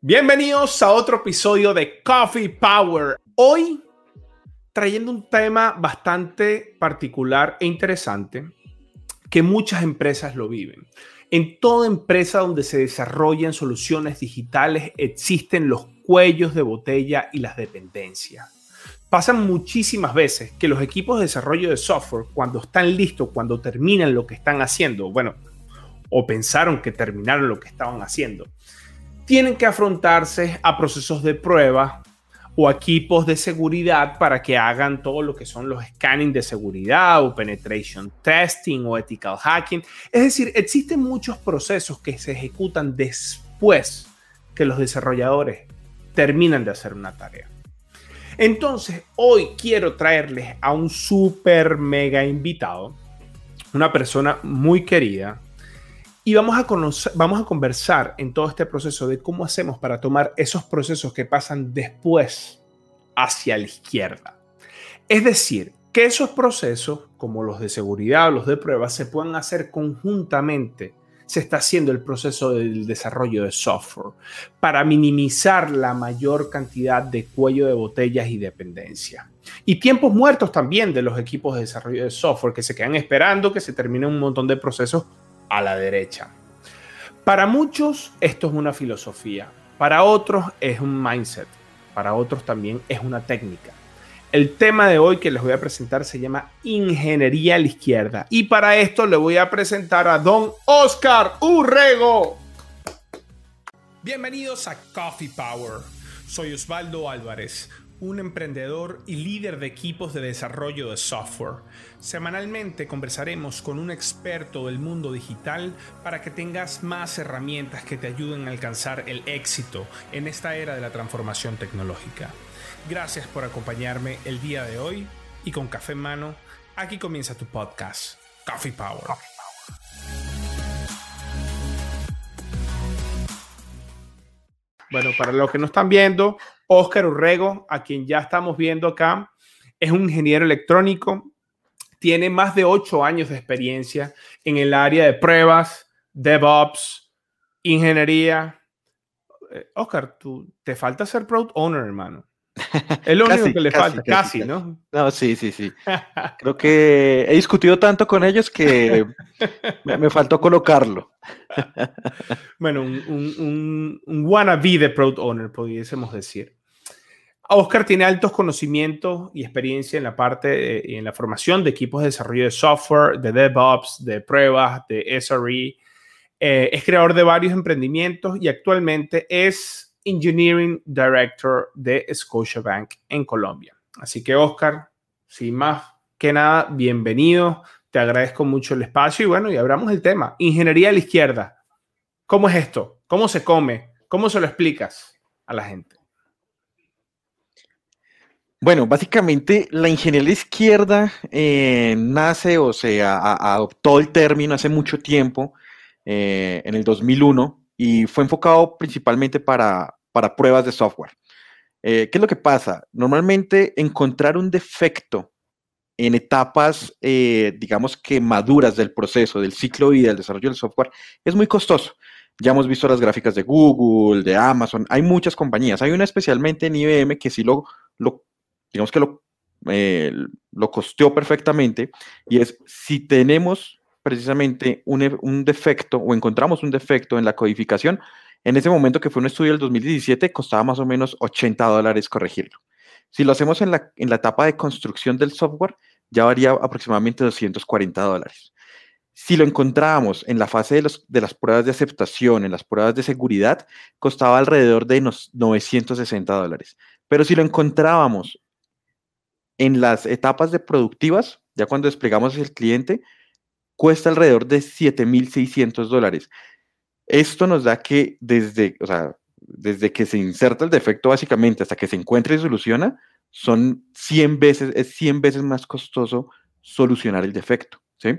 Bienvenidos a otro episodio de Coffee Power. Hoy trayendo un tema bastante particular e interesante que muchas empresas lo viven. En toda empresa donde se desarrollan soluciones digitales existen los cuellos de botella y las dependencias. Pasan muchísimas veces que los equipos de desarrollo de software, cuando están listos, cuando terminan lo que están haciendo, bueno, o pensaron que terminaron lo que estaban haciendo, tienen que afrontarse a procesos de prueba o equipos de seguridad para que hagan todo lo que son los scanning de seguridad o penetration testing o ethical hacking. Es decir, existen muchos procesos que se ejecutan después que los desarrolladores terminan de hacer una tarea. Entonces, hoy quiero traerles a un super mega invitado, una persona muy querida, y vamos a, vamos a conversar en todo este proceso de cómo hacemos para tomar esos procesos que pasan después hacia la izquierda. Es decir, que esos procesos, como los de seguridad o los de prueba, se puedan hacer conjuntamente. Se está haciendo el proceso del desarrollo de software para minimizar la mayor cantidad de cuello de botellas y dependencia. Y tiempos muertos también de los equipos de desarrollo de software que se quedan esperando que se termine un montón de procesos a la derecha. Para muchos esto es una filosofía, para otros es un mindset, para otros también es una técnica. El tema de hoy que les voy a presentar se llama Ingeniería a la Izquierda y para esto le voy a presentar a don Oscar Urrego. Bienvenidos a Coffee Power. Soy Osvaldo Álvarez un emprendedor y líder de equipos de desarrollo de software. Semanalmente conversaremos con un experto del mundo digital para que tengas más herramientas que te ayuden a alcanzar el éxito en esta era de la transformación tecnológica. Gracias por acompañarme el día de hoy y con café en mano, aquí comienza tu podcast, Coffee Power. Bueno, para los que no están viendo, Oscar Urrego, a quien ya estamos viendo acá, es un ingeniero electrónico, tiene más de ocho años de experiencia en el área de pruebas, DevOps, ingeniería. Eh, Oscar, tú te falta ser product owner, hermano. Es lo único que le falta, casi, ¿no? No, sí, sí, sí. Creo que he discutido tanto con ellos que me, faltó colocarlo. bueno, un, un, un, wannabe de Product Owner, pudiésemos decir. Oscar tiene altos conocimientos y experiencia en la parte, y en la formación de equipos de desarrollo de software, de DevOps, de pruebas, de SRE. Eh, es creador de varios emprendimientos y actualmente es Engineering Director de Scotiabank en Colombia. Así que, Oscar, sin más que nada, bienvenido. Te agradezco mucho el espacio y bueno, y abramos el tema. Ingeniería a la izquierda. ¿Cómo es esto? ¿Cómo se come? ¿Cómo se lo explicas a la gente? Bueno, básicamente la ingeniería izquierda eh, nace o se adoptó el término hace mucho tiempo, eh, en el 2001, y fue enfocado principalmente para, para pruebas de software. Eh, ¿Qué es lo que pasa? Normalmente encontrar un defecto en etapas, digamos que maduras del proceso, del ciclo de vida del desarrollo del software, es muy costoso. Ya hemos visto las gráficas de Google, de Amazon, hay muchas compañías. Hay una especialmente en IBM que sí lo, lo digamos que lo, eh, lo costeó perfectamente, y es si tenemos precisamente un, un defecto o encontramos un defecto en la codificación, en ese momento que fue un estudio del 2017, costaba más o menos 80 dólares corregirlo. Si lo hacemos en la, en la etapa de construcción del software, ya varía aproximadamente 240 dólares. Si lo encontrábamos en la fase de, los, de, las pruebas de aceptación, en las pruebas de seguridad, costaba alrededor de 960 dólares. Pero si lo encontrábamos en las etapas de productivas, ya cuando desplegamos el cliente, cuesta alrededor de 7.600 dólares. Esto nos da que desde, o sea, desde que se inserta el defecto básicamente hasta que se encuentra y soluciona, son 100 veces, es 100 veces más costoso solucionar el defecto, ¿sí?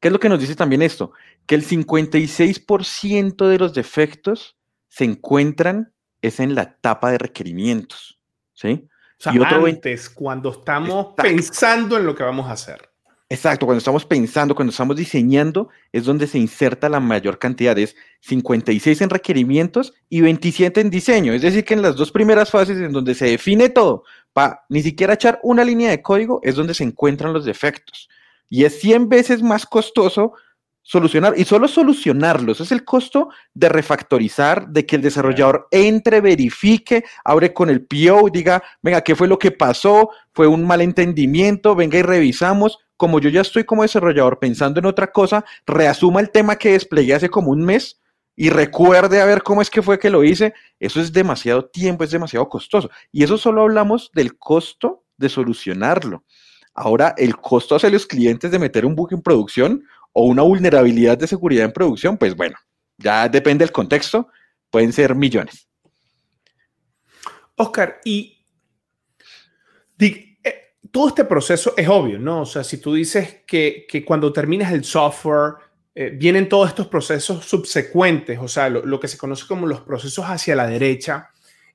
¿Qué es lo que nos dice también esto? Que el 56% de los defectos se encuentran es en la etapa de requerimientos, ¿sí? Sea, y otro antes, cuando estamos pensando en lo que vamos a hacer. Exacto, cuando estamos pensando, cuando estamos diseñando, es donde se inserta la mayor cantidad, es 56 en requerimientos y 27 en diseño. Es decir, que en las dos primeras fases en donde se define todo, para ni siquiera echar una línea de código, es donde se encuentran los defectos. Y es 100 veces más costoso solucionar, y solo solucionarlos, es el costo de refactorizar, de que el desarrollador entre, verifique, abre con el PO, diga, venga, ¿qué fue lo que pasó? ¿Fue un malentendimiento? Venga y revisamos. Como yo ya estoy como desarrollador pensando en otra cosa, reasuma el tema que desplegué hace como un mes y recuerde a ver cómo es que fue que lo hice. Eso es demasiado tiempo, es demasiado costoso. Y eso solo hablamos del costo de solucionarlo. Ahora, el costo hacia los clientes de meter un bug en producción o una vulnerabilidad de seguridad en producción, pues bueno, ya depende del contexto, pueden ser millones. Oscar, y eh, todo este proceso es obvio, ¿no? O sea, si tú dices que, cuando terminas el software, eh, vienen todos estos procesos subsecuentes, o sea, lo, que se conoce como los procesos hacia la derecha,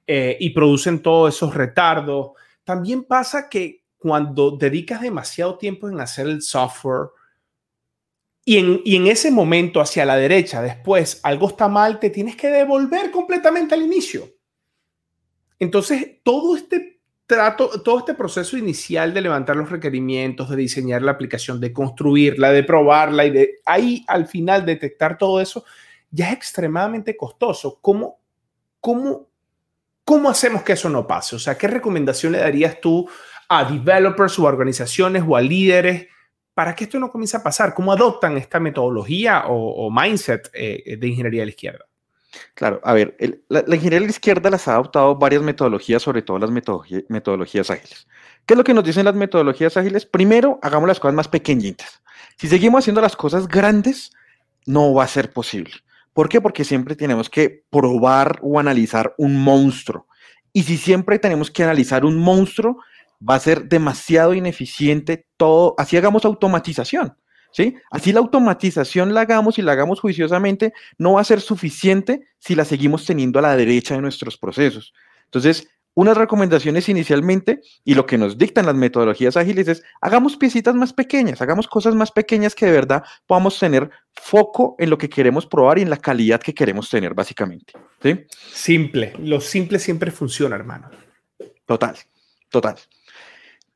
eh, y producen todos esos retardos. También pasa que cuando dedicas demasiado tiempo en hacer el software, y en, ese momento hacia la derecha, después algo está mal, te tienes que devolver completamente al inicio. Entonces, todo este trato, todo este proceso inicial de levantar los requerimientos, de diseñar la aplicación, de construirla, de probarla y de ahí al final detectar todo eso, ya es extremadamente costoso. ¿Cómo, cómo, hacemos que eso no pase? O sea, ¿qué recomendación le darías tú a developers o organizaciones o a líderes? Para que esto no comience a pasar? ¿Cómo adoptan esta metodología o, mindset eh, de ingeniería de la izquierda? Claro, a ver, la, ingeniería de la izquierda las ha adoptado varias metodologías, sobre todo las metodologías ágiles. ¿Qué es lo que nos dicen las metodologías ágiles? Primero, hagamos las cosas más pequeñitas. Si seguimos haciendo las cosas grandes, no va a ser posible. ¿Por qué? Porque siempre tenemos que probar o analizar un monstruo. Y si siempre tenemos que analizar un monstruo, va a ser demasiado ineficiente todo, así hagamos automatización, ¿sí? Así la automatización la hagamos y la hagamos juiciosamente, no va a ser suficiente si la seguimos teniendo a la derecha de nuestros procesos. Entonces, unas recomendaciones inicialmente y lo que nos dictan las metodologías ágiles es hagamos piecitas más pequeñas, hagamos cosas más pequeñas que de verdad podamos tener foco en lo que queremos probar y en la calidad que queremos tener, básicamente. ¿sí? Simple, lo simple siempre funciona, hermano. Total, total.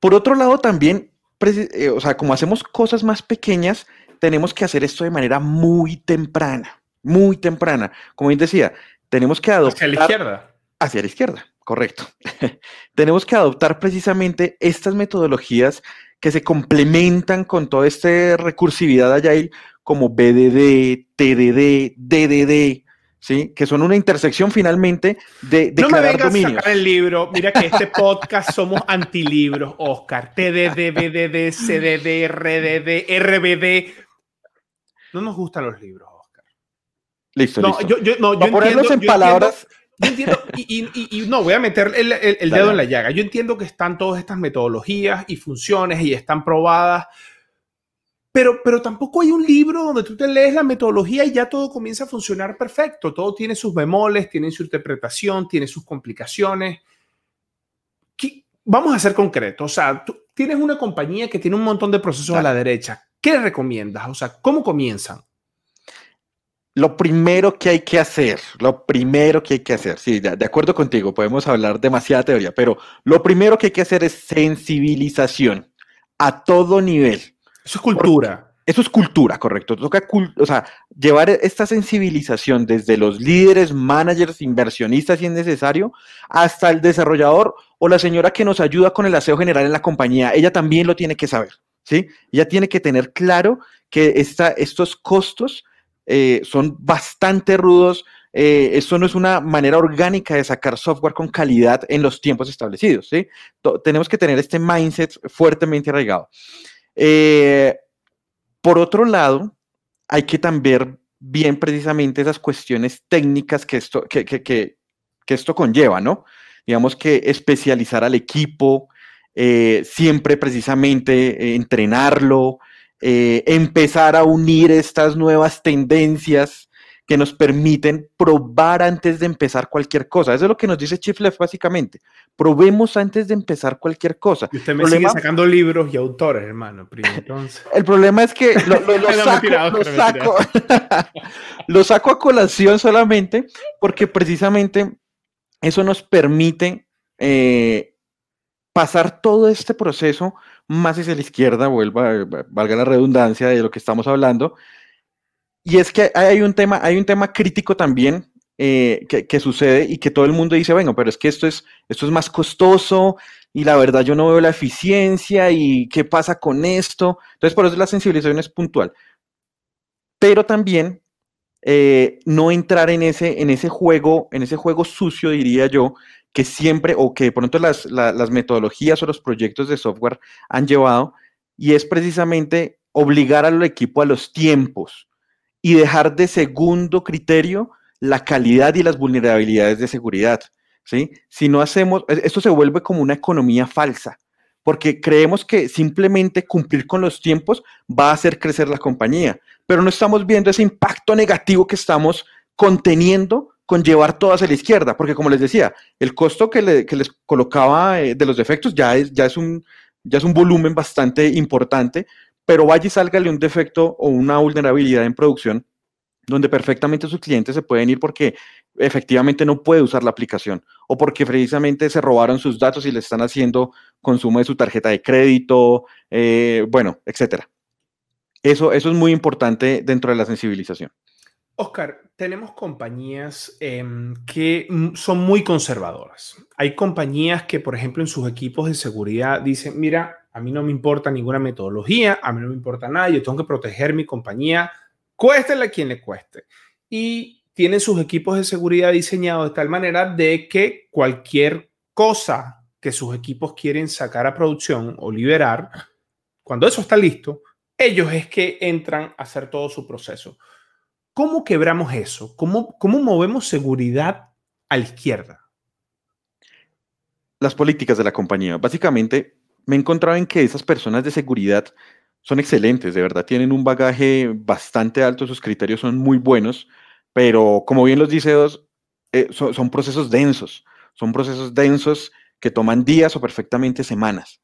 Por otro lado, también, eh, o sea, como hacemos cosas más pequeñas, tenemos que hacer esto de manera muy temprana, muy temprana. Como bien decía, tenemos que adoptar... Hacia la izquierda. Hacia la izquierda, correcto. tenemos que adoptar precisamente estas metodologías que se complementan con toda esta recursividad Agile como BDD, TDD, DDD, ¿sí? Que son una intersección finalmente de, de no me vengas a sacar el libro. Mira que este podcast somos antilibros, Oscar. TDD, BDD, CDD, RDD, RBD. No nos gustan los libros, Oscar. Listo, no, listo. Yo, yo, no, yo entiendo, en palabras... yo entiendo, y, y, y, no, voy a meter el, el, dedo en la llaga. Yo entiendo que están todas estas metodologías y funciones y están probadas, pero, pero tampoco hay un libro donde tú te lees la metodología y ya todo comienza a funcionar perfecto. Todo tiene sus bemoles, tiene su interpretación, tiene sus complicaciones. Vamos a ser concretos. O sea, tú tienes una compañía que tiene un montón de procesos a la derecha. ¿Qué le recomiendas? O sea, ¿cómo comienzan? Lo primero que hay que hacer, lo primero que hay que hacer, sí, de, de, acuerdo contigo, podemos hablar demasiada teoría, pero lo primero que hay que hacer es sensibilización a todo nivel. Eso es cultura. Eso es cultura, correcto. Toca llevar esta sensibilización desde los líderes, managers, inversionistas, si es necesario, hasta el desarrollador o la señora que nos ayuda con el aseo general en la compañía. Ella también lo tiene que saber, ¿sí? Ella tiene que tener claro que esta, estos costos eh, son bastante rudos. Eh, esto no es una manera orgánica de sacar software con calidad en los tiempos establecidos, ¿sí? tenemos que tener este mindset fuertemente arraigado. Eh, por otro lado, hay que también bien precisamente esas cuestiones técnicas que esto, que, que, que, esto conlleva, ¿no? Digamos que especializar al equipo, eh, siempre precisamente eh, entrenarlo, empezar a unir estas nuevas tendencias que nos permiten probar antes de empezar cualquier cosa. Eso es lo que nos dice Chief Left básicamente. Probemos antes de empezar cualquier cosa. Y usted me sigue sacando libros y autores, hermano. Entonces. El problema es que lo, saco, lo saco a colación solamente porque precisamente eso nos permite eh, pasar todo este proceso más hacia la izquierda, vuelva, valga la redundancia de lo que estamos hablando. Y es que hay un tema, hay un tema crítico también eh, que, sucede y que todo el mundo dice, bueno, pero es que esto es, esto es más costoso y la verdad yo no veo la eficiencia y qué pasa con esto. Entonces, por eso la sensibilización es puntual. Pero también eh, no entrar en ese, en ese juego, en ese juego sucio, diría yo, que siempre o que de pronto las, las metodologías o los proyectos de software han llevado, y es precisamente obligar al equipo a los tiempos y dejar de segundo criterio la calidad y las vulnerabilidades de seguridad. ¿sí? Si no hacemos, e, esto se vuelve como una economía falsa, porque creemos que simplemente cumplir con los tiempos va a hacer crecer la compañía, pero no estamos viendo ese impacto negativo que estamos conteniendo con llevar todas a la izquierda, porque como les decía, el costo que, les colocaba eh, de los defectos ya es, ya, es un, ya es un volumen bastante importante, pero vaya y sálgale un defecto o una vulnerabilidad en producción donde perfectamente sus clientes se pueden ir porque efectivamente no puede usar la aplicación o porque precisamente se robaron sus datos y le están haciendo consumo de su tarjeta de crédito, eh, bueno, etcétera. Eso, eso es muy importante dentro de la sensibilización. Oscar, tenemos compañías em, que son muy conservadoras. Hay compañías que, por ejemplo, en sus equipos de seguridad dicen, mira, a mí no me importa ninguna metodología, a mí no me importa nada, yo tengo que proteger mi compañía, cuéstele a quien le cueste. Y tienen sus equipos de seguridad diseñados de tal manera de que cualquier cosa que sus equipos quieren sacar a producción o liberar, cuando eso está listo, ellos es que entran a hacer todo su proceso. ¿Cómo quebramos eso? ¿Cómo, cómo movemos seguridad a la izquierda? Las políticas de la compañía. Básicamente, me he encontrado en que esas personas de seguridad son excelentes, de verdad, tienen un bagaje bastante alto, sus criterios son muy buenos, pero como bien los dice Dos, eh, son, procesos densos, son procesos densos que toman días o perfectamente semanas.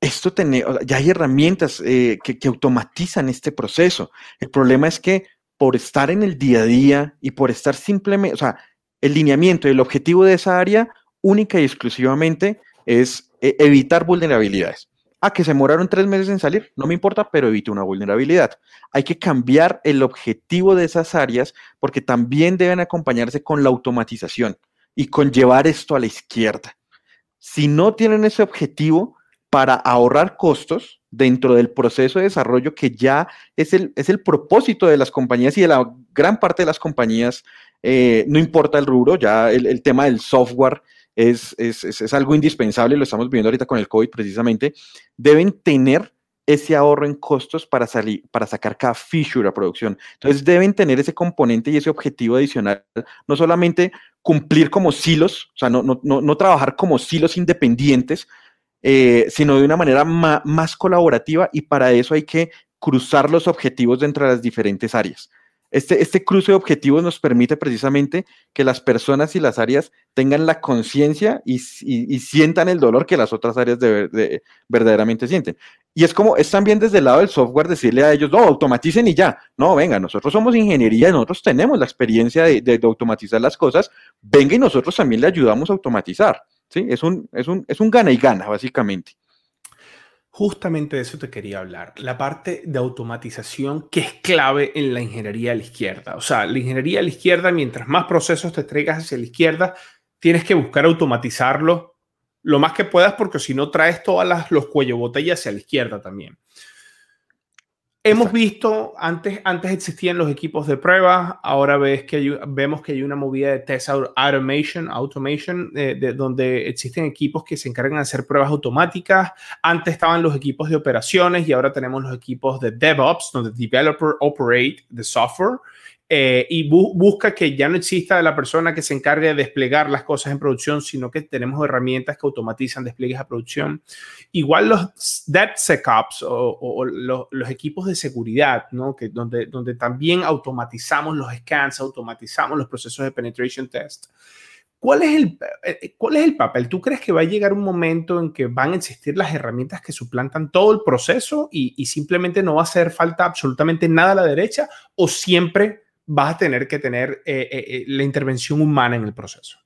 Esto tiene, ya hay herramientas eh, que, que automatizan este proceso. El problema es que por estar en el día a día y por estar simplemente, o sea, el lineamiento el objetivo de esa área única y exclusivamente es eh, evitar vulnerabilidades. Ah, que se demoraron tres meses en salir, no me importa, pero evite una vulnerabilidad. Hay que cambiar el objetivo de esas áreas porque también deben acompañarse con la automatización y con llevar esto a la izquierda. Si no tienen ese objetivo para ahorrar costos, dentro del proceso de desarrollo que ya es el, es el propósito de las compañías y de la gran parte de las compañías, eh, no importa el rubro, ya el, tema del software es, es, es, algo indispensable, lo estamos viendo ahorita con el COVID precisamente, deben tener ese ahorro en costos para, salir, para sacar cada feature a producción. Entonces deben tener ese componente y ese objetivo adicional, no solamente cumplir como silos, o sea, no, no, no, no trabajar como silos independientes, eh, sino de una manera más colaborativa y para eso hay que cruzar los objetivos dentro de las diferentes áreas. Este, este cruce de objetivos nos permite precisamente que las personas y las áreas tengan la conciencia y, sientan el dolor que las otras áreas de, verdaderamente sienten. Y es como, es también desde el lado del software decirle a ellos, no, automaticen y ya. No, venga, nosotros somos ingeniería, nosotros tenemos la experiencia de automatizar las cosas, venga y nosotros también le ayudamos a automatizar. ¿sí? Es un, es un, es un gana y gana, básicamente. Justamente de eso te quería hablar, la parte de automatización que es clave en la ingeniería a la izquierda. O sea, la ingeniería a la izquierda, mientras más procesos te traigas hacia la izquierda, tienes que buscar automatizarlo lo más que puedas porque si no traes todos los cuello botella hacia la izquierda también. Hemos visto, antes, antes existían los equipos de prueba, ahora ves que vemos que hay una movida de test automation, automation eh, de, donde existen equipos que se encargan de hacer pruebas automáticas. Antes estaban los equipos de operaciones y ahora tenemos los equipos de DevOps, donde Developer Operate the Software. Eh, y busca que ya no exista la persona que se encargue de desplegar las cosas en producción, sino que tenemos herramientas que automatizan despliegues a producción. Igual los DevSecOps o, o los, los, equipos de seguridad, ¿no? que donde, donde también automatizamos los scans, automatizamos los procesos de penetration test. ¿Cuál es, el, eh, ¿Cuál es el papel? ¿Tú crees que va a llegar un momento en que van a existir las herramientas que suplantan todo el proceso y, simplemente no va a hacer falta absolutamente nada a la derecha? ¿O siempre vas a tener que tener eh, eh, la intervención humana en el proceso?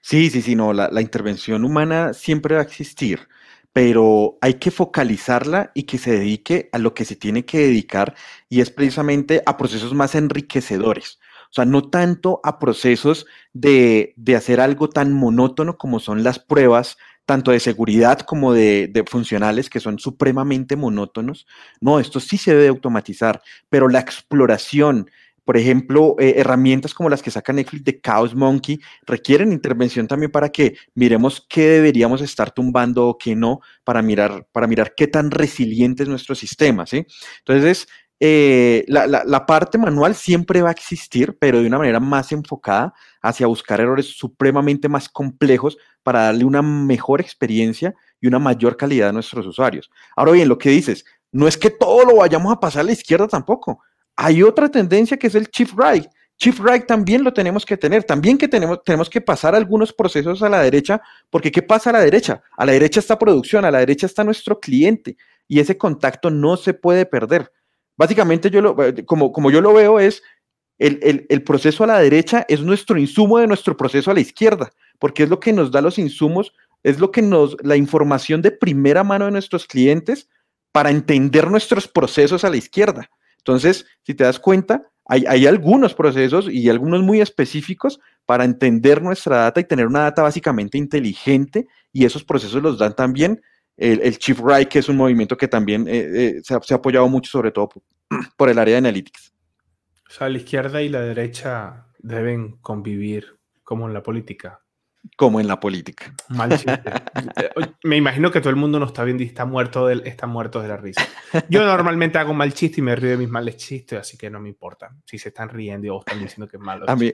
Sí, sí, sí, no, la, intervención humana siempre va a existir pero hay que focalizarla y que se dedique a lo que se tiene que dedicar y es precisamente a procesos más enriquecedores. O sea, no tanto a procesos de, hacer algo tan monótono como son las pruebas, tanto de seguridad como de, funcionales, que son supremamente monótonos. No, esto sí se debe automatizar, pero la exploración, por ejemplo, eh, herramientas como las que saca Netflix de Chaos Monkey requieren intervención también para que miremos qué deberíamos estar tumbando o qué no, para mirar, para mirar qué tan resiliente es nuestro sistema, ¿sí? Entonces, eh, la, parte manual siempre va a existir, pero de una manera más enfocada hacia buscar errores supremamente más complejos para darle una mejor experiencia y una mayor calidad a nuestros usuarios. Ahora bien, lo que dices, no es que todo lo vayamos a pasar a la izquierda tampoco. Hay otra tendencia que es el Chief Right. Chief Right también lo tenemos que tener, también que tenemos, tenemos que pasar algunos procesos a la derecha, porque ¿qué pasa a la derecha? A la derecha está producción, a la derecha está nuestro cliente y ese contacto no se puede perder. Básicamente, yo lo, como, como yo lo veo, es el, el, proceso a la derecha es nuestro insumo de nuestro proceso a la izquierda, porque es lo que nos da los insumos, es lo que nos, la información de primera mano de nuestros clientes para entender nuestros procesos a la izquierda. Entonces, si te das cuenta, hay, algunos procesos y algunos muy específicos para entender nuestra data y tener una data básicamente inteligente y esos procesos los dan también el, Chief Right, que es un movimiento que también eh, eh, se, ha, apoyado mucho, sobre todo por, el área de analytics. O sea, la izquierda y la derecha deben convivir como en la política. Como en la política. Mal chiste. me imagino que todo el mundo no está viendo y está muerto, de, está muerto de la risa. Yo normalmente hago mal chiste y me río de mis males chistes, así que no me importa si se están riendo o están diciendo que es malo. A mí,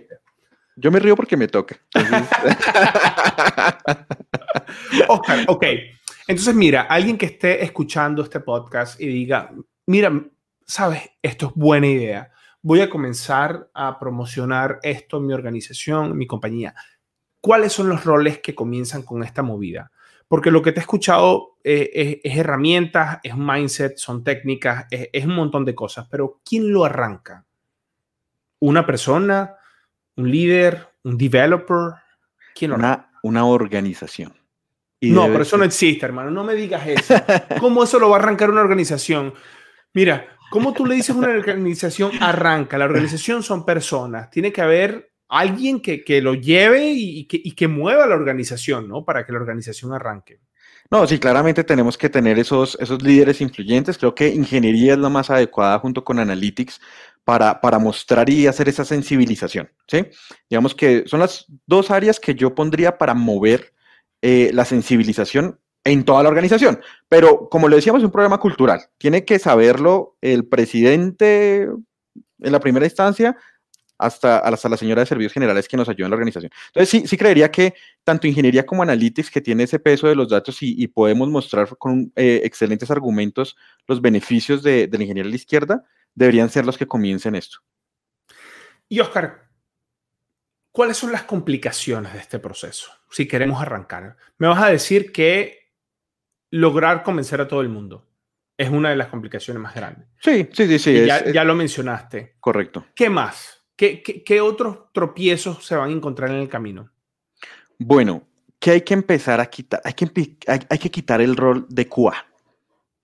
yo me río porque me toca. Oscar, ok. Entonces, mira, alguien que esté escuchando este podcast y diga, mira, sabes, esto es buena idea. Voy a comenzar a promocionar esto en mi organización, en mi compañía. ¿Cuáles son los roles que comienzan con esta movida? Porque lo que te he escuchado eh, es, herramientas, es mindset, son técnicas, es, un montón de cosas, pero ¿quién lo arranca? ¿Una persona? ¿Un líder? ¿Un developer? ¿Quién lo arranca? Una organización no, pero eso no existe, hermano. No me digas eso. ¿Cómo eso lo va a arrancar una organización? Mira, ¿cómo tú le dices a una organización arranca? La organización son personas. Tiene que haber alguien que, lo lleve y que, y que mueva la organización, ¿no? Para que la organización arranque. No, sí, claramente tenemos que tener esos, esos líderes influyentes. Creo que ingeniería es la más adecuada junto con analytics para, para mostrar y hacer esa sensibilización. ¿sí? Digamos que son las dos áreas que yo pondría para mover eh, la sensibilización en toda la organización. Pero como le decíamos, es un problema cultural. Tiene que saberlo el presidente en la primera instancia hasta, hasta la señora de servicios generales que nos ayuda en la organización. Entonces, sí, sí creería que tanto ingeniería como analytics, que tiene ese peso de los datos y, podemos mostrar con eh, excelentes argumentos los beneficios de, de la ingeniería de la izquierda, deberían ser los que comiencen esto. Y Oscar, ¿Cuáles son las complicaciones de este proceso? Si queremos arrancar. Me vas a decir que lograr convencer a todo el mundo es una de las complicaciones más grandes. Sí, sí, sí, sí. ya, lo mencionaste. Correcto. ¿Qué más? ¿Qué, ¿Qué, otros tropiezos se van a encontrar en el camino? Bueno, ¿qué hay que empezar a quitar? Hay que, hay que quitar el rol de QA.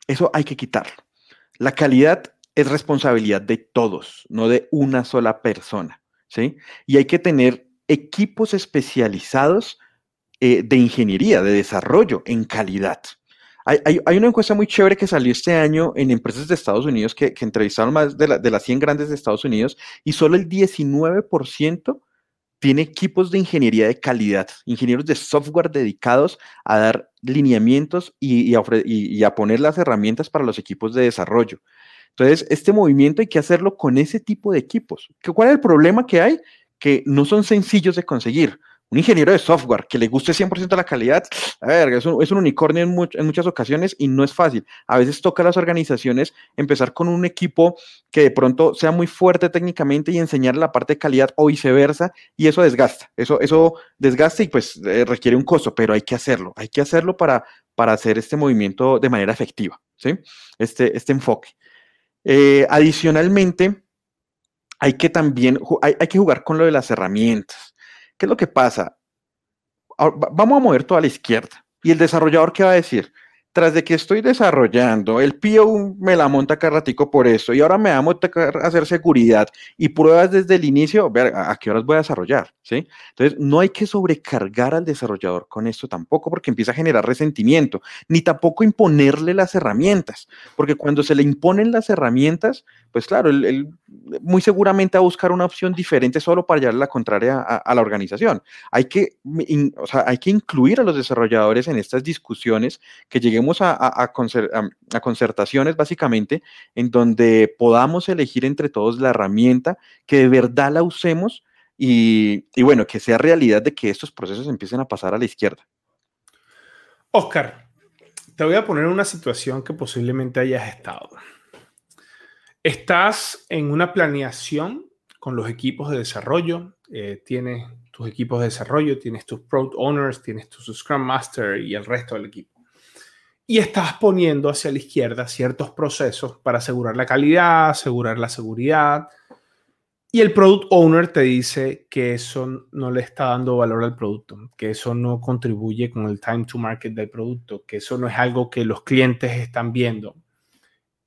Eso hay que quitarlo. La calidad es responsabilidad de todos, no de una sola persona. ¿sí? Y hay que tener equipos especializados eh, de ingeniería, de desarrollo en calidad. Hay, una encuesta muy chévere que salió este año en empresas de Estados Unidos que, entrevistaron más de, de, las 100 grandes de Estados Unidos y solo el 19% tiene equipos de ingeniería de calidad, ingenieros de software dedicados a dar lineamientos y, a, y a poner las herramientas para los equipos de desarrollo. Entonces, este movimiento hay que hacerlo con ese tipo de equipos. ¿Cuál es el problema que hay? Que no son sencillos de conseguir un ingeniero de software que le guste 100% la calidad, a ver, es un, unicornio en, muchas ocasiones y no es fácil. A veces toca a las organizaciones empezar con un equipo que de pronto sea muy fuerte técnicamente y enseñar la parte de calidad o viceversa, y eso desgasta, eso, eso desgasta y pues eh, requiere un costo, pero hay que hacerlo, hay que hacerlo para, para hacer este movimiento de manera efectiva, ¿sí? Este, este enfoque. Eh, adicionalmente, hay que también, hay que jugar con lo de las herramientas. ¿Qué es lo que pasa? Vamos a mover toda la izquierda. ¿Y el desarrollador qué va a decir? tras de que estoy desarrollando, el PO me la monta cada ratico por eso, y ahora me va a hacer seguridad y pruebas desde el inicio, ver a qué horas voy a desarrollar, ¿sí? Entonces, no hay que sobrecargar al desarrollador con esto tampoco, porque empieza a generar resentimiento, ni tampoco imponerle las herramientas, porque cuando se le imponen las herramientas, pues claro, él, muy seguramente va a buscar una opción diferente solo para llevarle la contraria a, la organización. Hay que, hay que incluir a los desarrolladores en estas discusiones que lleguemos a, concertaciones básicamente en donde podamos elegir entre todos la herramienta que de verdad la usemos y, bueno, que sea realidad de que estos procesos empiecen a pasar a la izquierda. Oscar, te voy a poner una situación que posiblemente hayas estado. Estás en una planeación con los equipos de desarrollo, eh, tienes tus equipos de desarrollo, tienes tus product owners, tienes tu Scrum Master y el resto del equipo y estás poniendo hacia la izquierda ciertos procesos para asegurar la calidad, asegurar la seguridad. Y el product owner te dice que eso no le está dando valor al producto, que eso no contribuye con el time to market del producto, que eso no es algo que los clientes están viendo.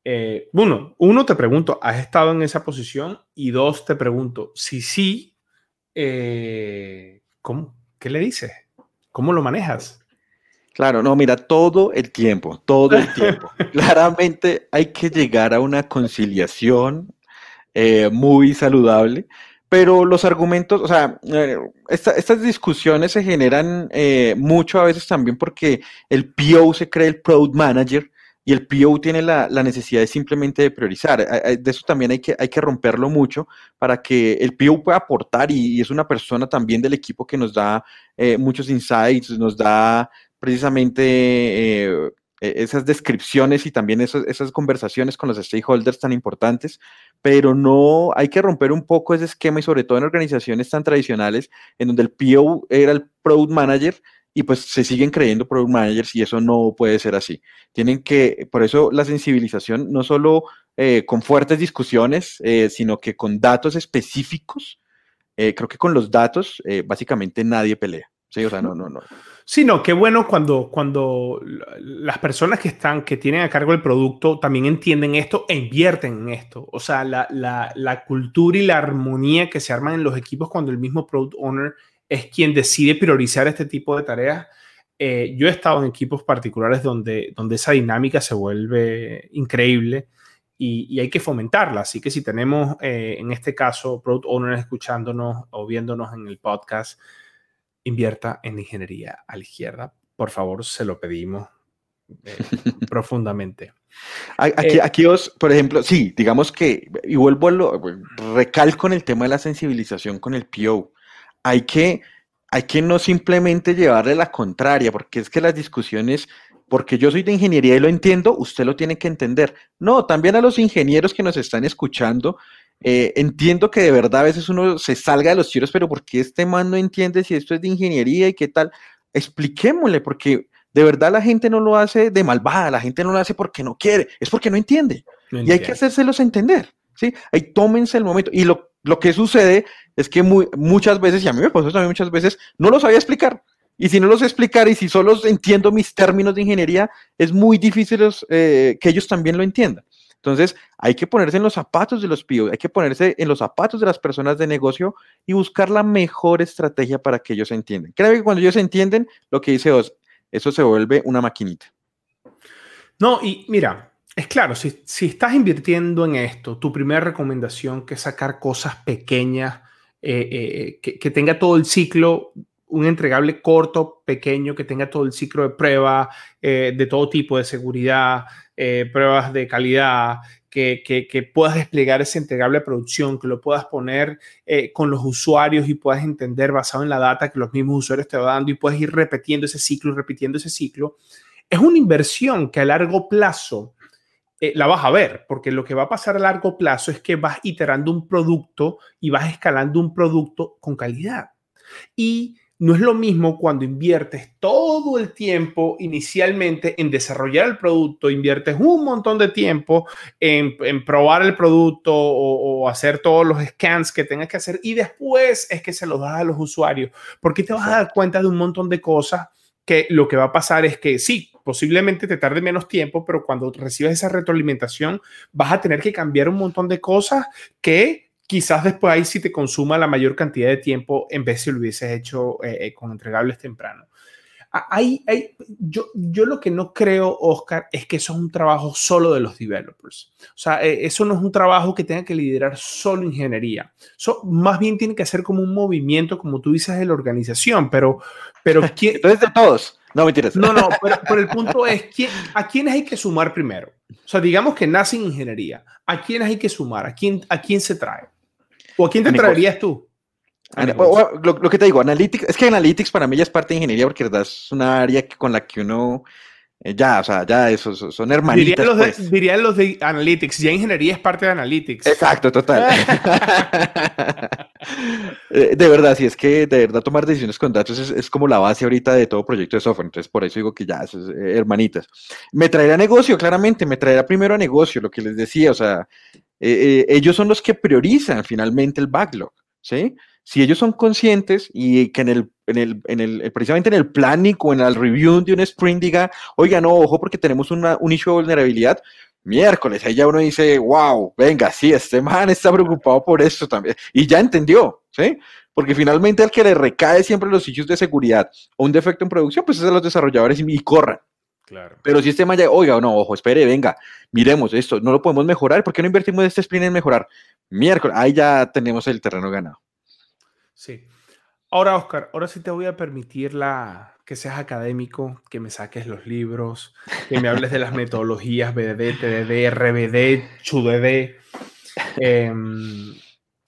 Eh, bueno, uno, te pregunto, ¿has estado en esa posición? Y dos, te pregunto, si sí, eh, ¿cómo? ¿Qué le dices? ¿Cómo lo manejas? Claro, no, mira, todo el tiempo, todo el tiempo. Claramente hay que llegar a una conciliación eh, muy saludable, pero los argumentos, o sea, eh, estas discusiones se generan eh, mucho a veces también porque el PO se cree el Product Manager y el PO tiene la, necesidad de simplemente priorizar. De eso también hay que, romperlo mucho para que el PO pueda aportar y, es una persona también del equipo que nos da muchos insights, nos da precisamente eh, e-, esas descripciones y también esas conversaciones con los stakeholders tan importantes, pero no hay que romper un poco ese esquema y sobre todo en organizaciones tan tradicionales en donde el PO era el product manager y pues se siguen creyendo product managers y eso no puede ser así. Tienen que, por eso la sensibilización no solo eh, con fuertes discusiones, eh, sino que con datos específicos. creo que con los datos básicamente nadie pelea. Sí, o sea, no, no, no. Sí, no, qué bueno cuando, cuando las personas que están, que tienen a cargo el producto también entienden esto e invierten en esto. O sea, la, la, la cultura y la armonía que se arman en los equipos cuando el mismo product owner es quien decide priorizar este tipo de tareas. Eh, yo he estado en equipos particulares donde, donde esa dinámica se vuelve increíble y, y hay que fomentarla. Así que si tenemos, eh, en este caso, product owners escuchándonos o viéndonos en el podcast, invierta en ingeniería a la izquierda. Por favor, se lo pedimos eh, profundamente. Aquí, aquí os, por ejemplo, sí, digamos que, y vuelvo a lo, recalco en el tema de la sensibilización con el PO. Hay que, hay que no simplemente llevarle la contraria, porque es que las discusiones, porque yo soy de ingeniería y lo entiendo, usted lo tiene que entender. No, también a los ingenieros que nos están escuchando, eh, entiendo que de verdad a veces uno se salga de los tiros, pero ¿por qué este man no entiende si esto es de ingeniería y qué tal? Expliquémosle, porque de verdad la gente no lo hace de malvada, la gente no lo hace porque no quiere, es porque no entiende. y hay que hacérselos entender, ¿sí? Ahí tómense el momento. Y lo, lo que sucede es que muchas veces, y a mí me pasó también muchas veces, no lo sabía explicar. Y si no los explicar y si solo entiendo mis términos de ingeniería, es muy difícil eh, que ellos también lo entiendan. Entonces, hay que ponerse en los zapatos de los PIO, hay que ponerse en los zapatos de las personas de negocio y buscar la mejor estrategia para que ellos entiendan. Creo que cuando ellos entienden, lo que dice Os, eso se vuelve una maquinita. No, y mira, es claro, si, estás invirtiendo en esto, tu primera recomendación que es sacar cosas pequeñas, eh, eh, que, que, tenga todo el ciclo un entregable corto, pequeño, que tenga todo el ciclo de prueba eh, de todo tipo de seguridad, eh, pruebas de calidad, que, puedas desplegar ese entregable de producción, que lo puedas poner eh, con los usuarios y puedas entender basado en la data que los mismos usuarios te van dando y puedes ir repitiendo ese ciclo, repitiendo ese ciclo, es una inversión que a largo plazo eh, la vas a ver, porque lo que va a pasar a largo plazo es que vas iterando un producto y vas escalando un producto con calidad. Y no es lo mismo cuando inviertes todo el tiempo inicialmente en desarrollar el producto, inviertes un montón de tiempo en, probar el producto o, hacer todos los scans que tengas que hacer y después es que se los das a los usuarios, porque te vas a dar cuenta de un montón de cosas que lo que va a pasar es que sí, posiblemente te tarde menos tiempo, pero cuando recibes esa retroalimentación vas a tener que cambiar un montón de cosas que quizás después ahí sí te consuma la mayor cantidad de tiempo en vez de si lo hubieses hecho eh, eh, con entregables temprano. Hay, hay, yo, yo lo que no creo, Oscar, es que eso es un trabajo solo de los developers. O sea, eh, eso no es un trabajo que tenga que liderar solo ingeniería. Eso más bien tiene que ser como un movimiento, como tú dices, de la organización. Pero, pero ¿quién? Entonces, de todos. No, mentiras. No, no, pero, el punto es, ¿quién, ¿a quiénes hay que sumar primero? O sea, digamos que nace en ingeniería. ¿A quiénes hay que sumar? ¿A quién, a quién se trae? ¿O a quién te traerías tú? lo, que te digo, Analytics, es que Analytics para mí ya es parte de ingeniería porque es una área con la que uno eh, ya, o sea, ya eso, son hermanitas. Dirían los, de, pues. dirían los de Analytics, ya ingeniería es parte de Analytics. Exacto, total. Eh, de verdad, si es que de verdad tomar decisiones con datos es, como la base ahorita de todo proyecto de software, entonces por eso digo que ya, eso es, eh, hermanitas. Me traerá negocio, claramente, me traerá primero a negocio, lo que les decía, o sea, ellos son los que priorizan finalmente el backlog, ¿sí? Si ellos son conscientes y que en el, en el, en el, precisamente en el planning o en el review de un sprint diga, oiga, no, ojo, porque tenemos una, un issue de vulnerabilidad, miércoles, ahí ya uno dice, wow, venga, sí, este man está preocupado por esto también. Y ya entendió, ¿sí? Porque finalmente al que le recae siempre los issues de seguridad o un defecto en producción, pues es a los desarrolladores y, corran. Claro. Pero si este man ya, oiga, no, ojo, espere, venga, miremos esto, no lo podemos mejorar, ¿por qué no invertimos este sprint en mejorar? Miércoles, ahí ya tenemos el terreno ganado. Sí. Ahora, Oscar, ahora sí te voy a permitir la, que seas académico, que me saques los libros, que me hables de las metodologías BDD, TDD, RBD, CHUDD. Em,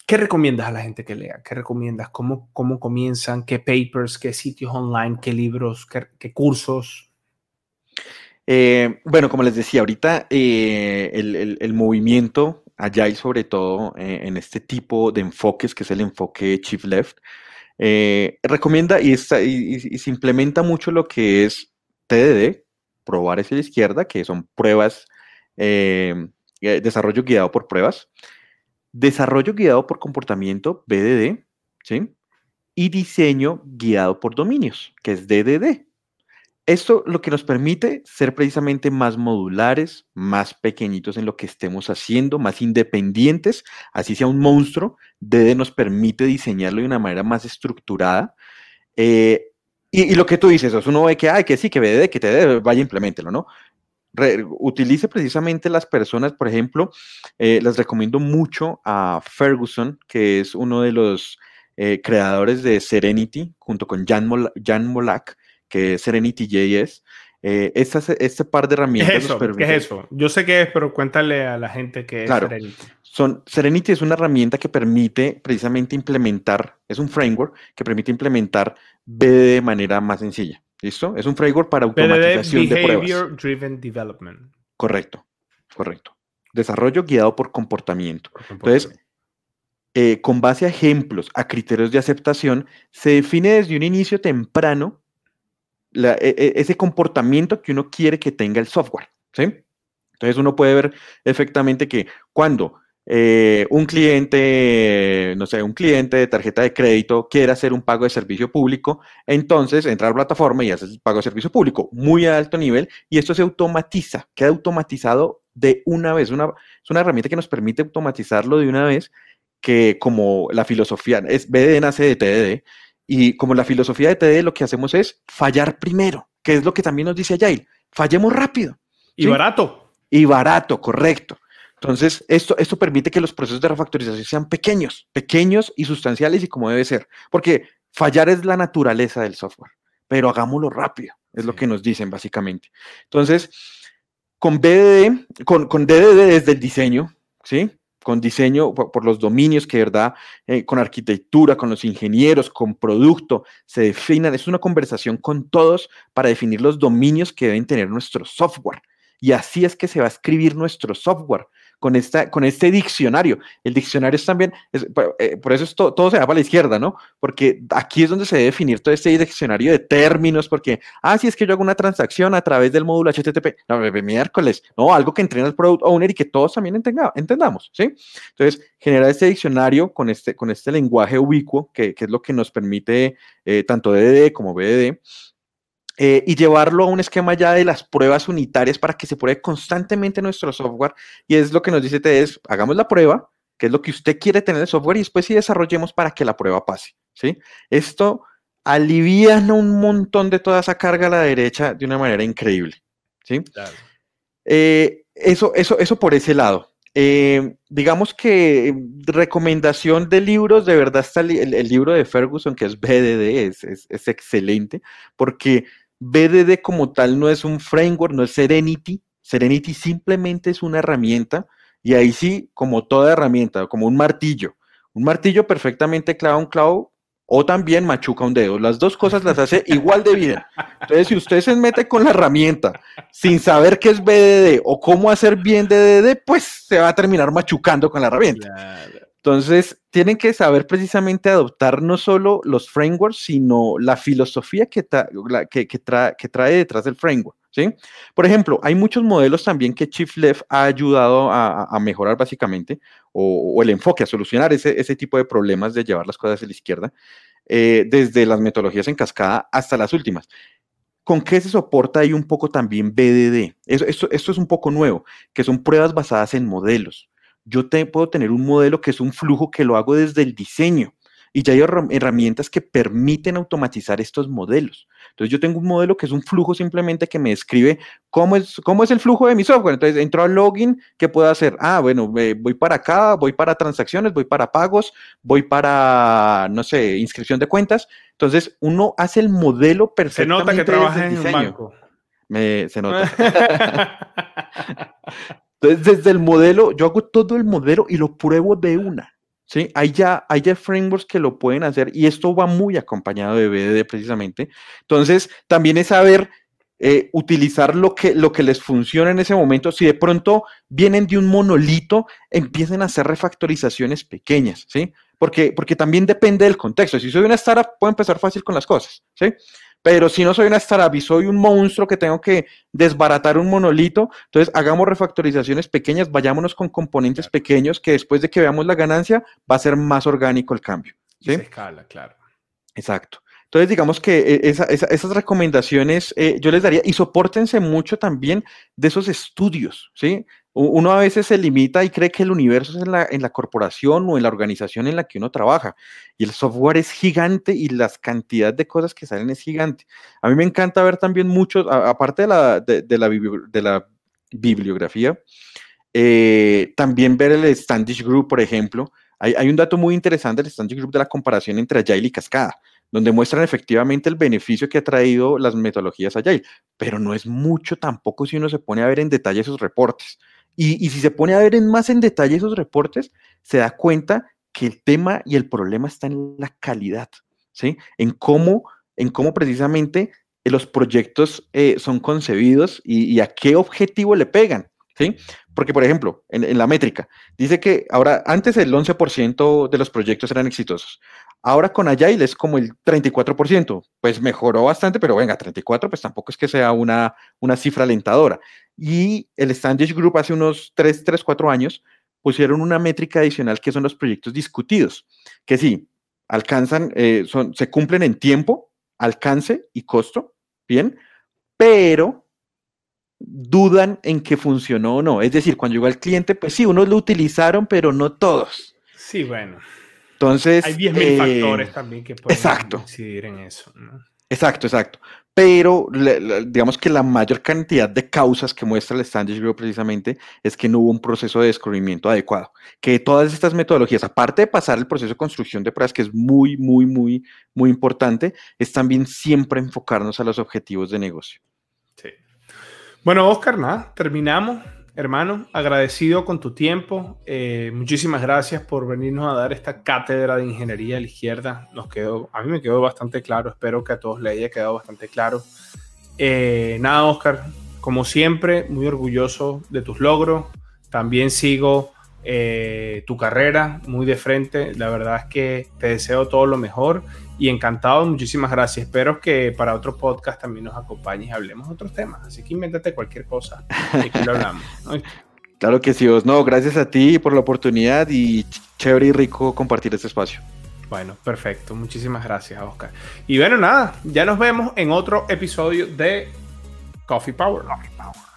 ¿Qué recomiendas a la gente que lea? ¿Qué recomiendas? ¿Cómo, cómo comienzan? ¿Qué papers? ¿Qué sitios online? ¿Qué libros? ¿Qué, cursos? Eh, bueno, como les decía, ahorita eh, el, el, movimiento Agile sobre todo eh, en este tipo de enfoques, que es el enfoque Chief Left, eh, recomienda y, se implementa mucho lo que es TDD, probar hacia la izquierda, que son pruebas, eh, desarrollo guiado por pruebas, desarrollo guiado por comportamiento, BDD, ¿sí? y diseño guiado por dominios, que es DDD. Esto lo que nos permite ser precisamente más modulares, más pequeñitos en lo que estemos haciendo, más independientes, así sea un monstruo, DD nos permite diseñarlo de una manera más estructurada. Eh, y, lo que tú dices, uno ve que, ay, que sí, que BDD, que te vaya, implementelo, ¿no? utilice precisamente las personas, por ejemplo, eh, les recomiendo mucho a Ferguson, que es uno de los eh, creadores de Serenity, junto con Jan, Jan Molak que es Serenity.js. Eh, este par de herramientas. ¿Qué es, eso? ¿Qué es eso? Yo sé qué es, pero cuéntale a la gente qué es Serenity. Son, Serenity es una herramienta que permite precisamente implementar, es un framework que permite implementar BD de manera más sencilla. ¿Listo? Es un framework para automatización de pruebas. Behavior Driven Development. Correcto, correcto. Desarrollo guiado por comportamiento. Entonces, eh, con base a ejemplos, a criterios de aceptación, se define desde un inicio temprano e, e, ese comportamiento que uno quiere que tenga el software. ¿sí? Entonces uno puede ver efectivamente que cuando eh, un cliente, no sé, un cliente de tarjeta de crédito quiere hacer un pago de servicio público, entonces entra a la plataforma y hace el pago de servicio público muy a alto nivel y esto se automatiza, queda automatizado de una vez. Es una herramienta que nos permite automatizarlo de una vez que como la filosofía es BDD nace de TDD, y como la filosofía de TD, lo que hacemos es fallar primero, que es lo que también nos dice Agile. Fallemos rápido. Y barato. Y barato, correcto. Entonces, esto, esto permite que los procesos de refactorización sean pequeños, pequeños y sustanciales y como debe ser. Porque fallar es la naturaleza del software, pero hagámoslo rápido, es lo que nos dicen básicamente. Entonces, con BDD, con, con DDD desde el diseño, ¿sí? Con diseño por, los dominios que, ¿verdad? Eh, con arquitectura, con los ingenieros, con producto, se definan. Es una conversación con todos para definir los dominios que deben tener nuestro software. Y así es que se va a escribir nuestro software con, esta, con este diccionario. El diccionario es también, eh, por eso todo se va para la izquierda, ¿no? Porque aquí es donde se debe definir todo este diccionario de términos, porque, ah, si es que yo hago una transacción a través del módulo HTTP, no, miércoles, no, algo que entrena el product owner y que todos también entendamos, ¿sí? Entonces, generar este diccionario con este, con este lenguaje ubicuo, que, que es lo que nos permite eh, tanto DDD como BDD, eh, y llevarlo a un esquema ya de las pruebas unitarias para que se pruebe constantemente nuestro software. Y es lo que nos dice TEDS, hagamos la prueba, que es lo que usted quiere tener el software, y después sí desarrollemos para que la prueba pase. ¿sí? Esto alivia un montón de toda esa carga a la derecha de una manera increíble. ¿sí? Eh, eso, eso, eso por ese lado. Eh, digamos que recomendación de libros, de verdad está el, libro de Ferguson, que es BDD, es, es excelente, porque BDD como tal no es un framework, no es Serenity. Serenity simplemente es una herramienta y ahí sí, como toda herramienta, como un martillo. Un martillo perfectamente clava un clavo o también machuca un dedo. Las dos cosas las hace igual de bien. Entonces, si usted se mete con la herramienta sin saber qué es BDD o cómo hacer bien DDD, pues se va a terminar machucando con la herramienta. Entonces, tienen que saber precisamente adoptar no solo los frameworks, sino la filosofía que, que, trae detrás del framework. ¿sí? Por ejemplo, hay muchos modelos también que Chief Left ha ayudado a, mejorar básicamente, o, el enfoque, a solucionar ese, tipo de problemas de llevar las cosas a la izquierda, eh, desde las metodologías en cascada hasta las últimas. ¿Con qué se soporta ahí un poco también BDD? esto, esto es un poco nuevo, que son pruebas basadas en modelos yo puedo tener un modelo que es un flujo que lo hago desde el diseño y ya hay herramientas que permiten automatizar estos modelos. Entonces yo tengo un modelo que es un flujo simplemente que me describe cómo es, cómo es el flujo de mi software. Entonces entro al login, ¿qué puedo hacer? Ah, bueno, voy para acá, voy para transacciones, voy para pagos, voy para, no sé, inscripción de cuentas. Entonces uno hace el modelo perfectamente. Se nota que trabaja en diseño. banco. se nota. Entonces, desde el modelo, yo hago todo el modelo y lo pruebo de una. ¿sí? Hay ya, hay ya frameworks que lo pueden hacer y esto va muy acompañado de BDD precisamente. Entonces, también es saber eh, utilizar lo que, lo que les funciona en ese momento. Si de pronto vienen de un monolito, empiecen a hacer refactorizaciones pequeñas, ¿sí? Porque, porque también depende del contexto. Si soy una startup, puedo empezar fácil con las cosas, ¿sí? Pero si no soy una startup y soy un monstruo que tengo que desbaratar un monolito, entonces hagamos refactorizaciones pequeñas, vayámonos con componentes pequeños que después de que veamos la ganancia va a ser más orgánico el cambio. ¿sí? Se escala, claro. Exacto. Entonces, digamos que eh, esas recomendaciones eh, yo les daría y soportense mucho también de esos estudios, ¿sí? Uno a veces se limita y cree que el universo es en la, en la, corporación o en la organización en la que uno trabaja. Y el software es gigante y las cantidades de cosas que salen es gigante. A mí me encanta ver también muchos, aparte de la, de, la, bibliografía, eh, también ver el Standish Group, por ejemplo. Hay, hay un dato muy interesante del Standish Group de la comparación entre Agile y Cascada donde muestran efectivamente el beneficio que ha traído las metodologías Agile, pero no es mucho tampoco si uno se pone a ver en detalle esos reportes. Y, si se pone a ver más en detalle esos reportes, se da cuenta que el tema y el problema está en la calidad, ¿sí? En cómo, en cómo precisamente los proyectos eh, son concebidos y, a qué objetivo le pegan, ¿sí? Porque, por ejemplo, en, en, la métrica, dice que ahora, antes el 11% de los proyectos eran exitosos. Ahora con Agile es como el 34%, pues mejoró bastante, pero venga, 34, pues tampoco es que sea una, una cifra alentadora. Y el Standish Group hace unos 3, 3, 4 años pusieron una métrica adicional que son los proyectos discutidos, que sí, alcanzan, eh, son, se cumplen en tiempo, alcance y costo, bien, pero dudan en que funcionó o no. Es decir, cuando llegó al cliente, pues sí, unos lo utilizaron, pero no todos. Sí, bueno. Entonces. Hay 10.000 eh, factores también que pueden exacto. incidir en eso. Exacto, exacto. Pero digamos que la mayor cantidad de causas que muestra el Standish Group precisamente es que no hubo un proceso de descubrimiento adecuado. Que todas estas metodologías, aparte de pasar el proceso de construcción de pruebas, que es muy, muy, muy, muy importante, es también siempre enfocarnos a los objetivos de negocio. Sí. Bueno, Oscar, nada, terminamos. Hermano, agradecido con tu tiempo. Eh, muchísimas gracias por venirnos a dar esta cátedra de ingeniería a la izquierda. Nos quedó, a mí me quedó bastante claro. Espero que a todos le haya quedado bastante claro. Eh, nada, Oscar, como siempre, muy orgulloso de tus logros. También sigo eh, tu carrera muy de frente. La verdad es que te deseo todo lo mejor y encantado. Muchísimas gracias. Espero que para otro podcast también nos acompañes y hablemos de otros temas. Así que invéntate cualquier cosa y aquí lo hablamos. Claro que sí, vos. No, gracias a ti por la oportunidad y chévere y rico compartir este espacio. Bueno, perfecto. Muchísimas gracias, Oscar. Y bueno, nada, ya nos vemos en otro episodio de Coffee Power. Coffee Power.